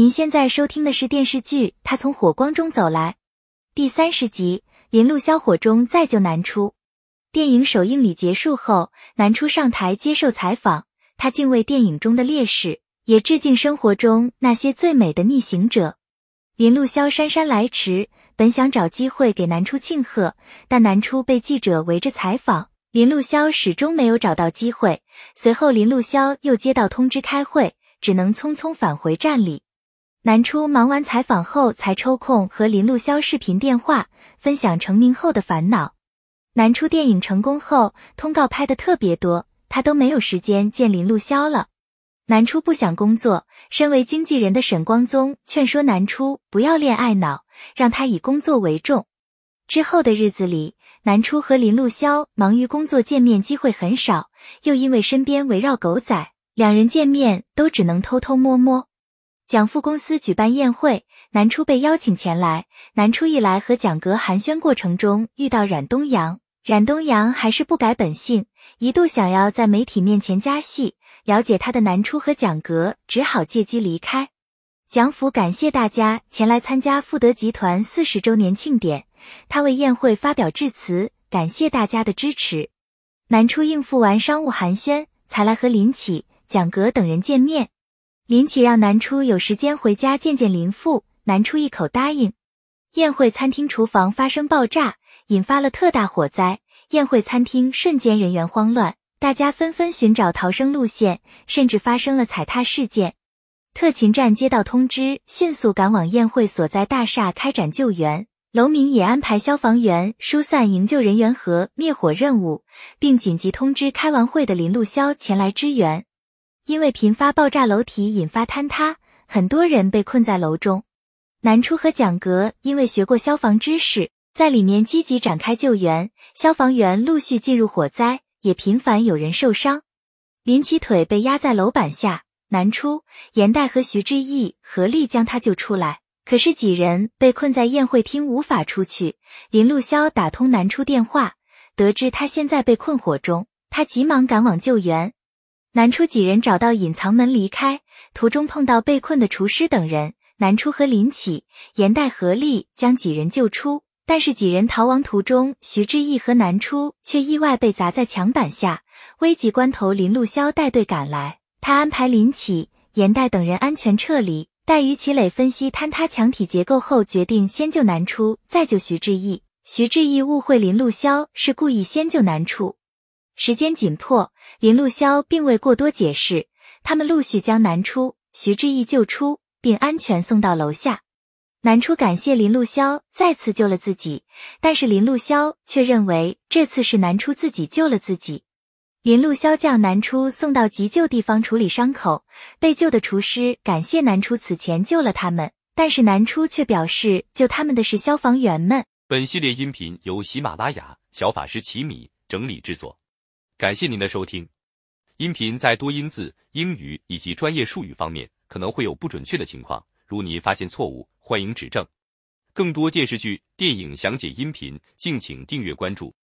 您现在收听的是电视剧《他从火光中走来》第三十集，林路萧火中再救南初。电影首映礼结束后，南初上台接受采访，他敬畏电影中的烈士，也致敬生活中那些最美的逆行者。林路萧姗姗来迟，本想找机会给南初庆贺，但南初被记者围着采访，林路萧始终没有找到机会。随后，林路萧又接到通知开会，只能匆匆返回站里。南初忙完采访后，才抽空和林路潇视频电话，分享成名后的烦恼。南初电影成功后，通告拍的特别多，他都没有时间见林路潇了。南初不想工作，身为经纪人的沈光宗劝说南初不要恋爱脑，让他以工作为重。之后的日子里，南初和林路潇忙于工作，见面机会很少，又因为身边围绕狗仔，两人见面都只能偷偷摸摸。蒋父公司举办宴会，南初被邀请前来。南初一来，和蒋格寒暄过程中遇到冉东阳，冉东阳还是不改本性，一度想要在媒体面前加戏。了解他的南初和蒋格只好借机离开。蒋府感谢大家前来参加富德集团四十周年庆典，他为宴会发表致辞，感谢大家的支持。南初应付完商务寒暄，才来和林启、蒋格等人见面。林启让南初有时间回家见见林父，南初一口答应。宴会餐厅厨房发生爆炸，引发了特大火灾，宴会餐厅瞬间人员慌乱，大家纷纷寻找逃生路线，甚至发生了踩踏事件。特勤站接到通知，迅速赶往宴会所在大厦开展救援。楼明也安排消防员疏散营救人员和灭火任务，并紧急通知开完会的林路潇前来支援。因为频发爆炸，楼体引发坍塌，很多人被困在楼中。南初和蒋格因为学过消防知识，在里面积极展开救援。消防员陆续进入火灾，也频繁有人受伤。林奇腿被压在楼板下，南初、严代和徐志毅合力将他救出来。可是几人被困在宴会厅，无法出去。林路潇打通南初电话，得知他现在被困火中，他急忙赶往救援。南初几人找到隐藏门离开，途中碰到被困的厨师等人。南初和林启、严代合力将几人救出，但是几人逃亡途中，徐志毅和南初却意外被砸在墙板下。危急关头，林路潇带队赶来，他安排林启、严代等人安全撤离。待于其磊分析坍塌墙体结构后，决定先救南初，再救徐志毅。徐志毅误会林路潇是故意先救南初。时间紧迫，林路潇并未过多解释。他们陆续将南初、徐志毅救出，并安全送到楼下。南初感谢林路潇再次救了自己，但是林路潇却认为这次是南初自己救了自己。林路潇将南初送到急救地方处理伤口。被救的厨师感谢南初此前救了他们，但是南初却表示救他们的是消防员们。本系列音频由喜马拉雅小法师奇米整理制作。感谢您的收听，音频在多音字、英语以及专业术语方面可能会有不准确的情况，如您发现错误，欢迎指正。更多电视剧、电影详解音频，敬请订阅关注。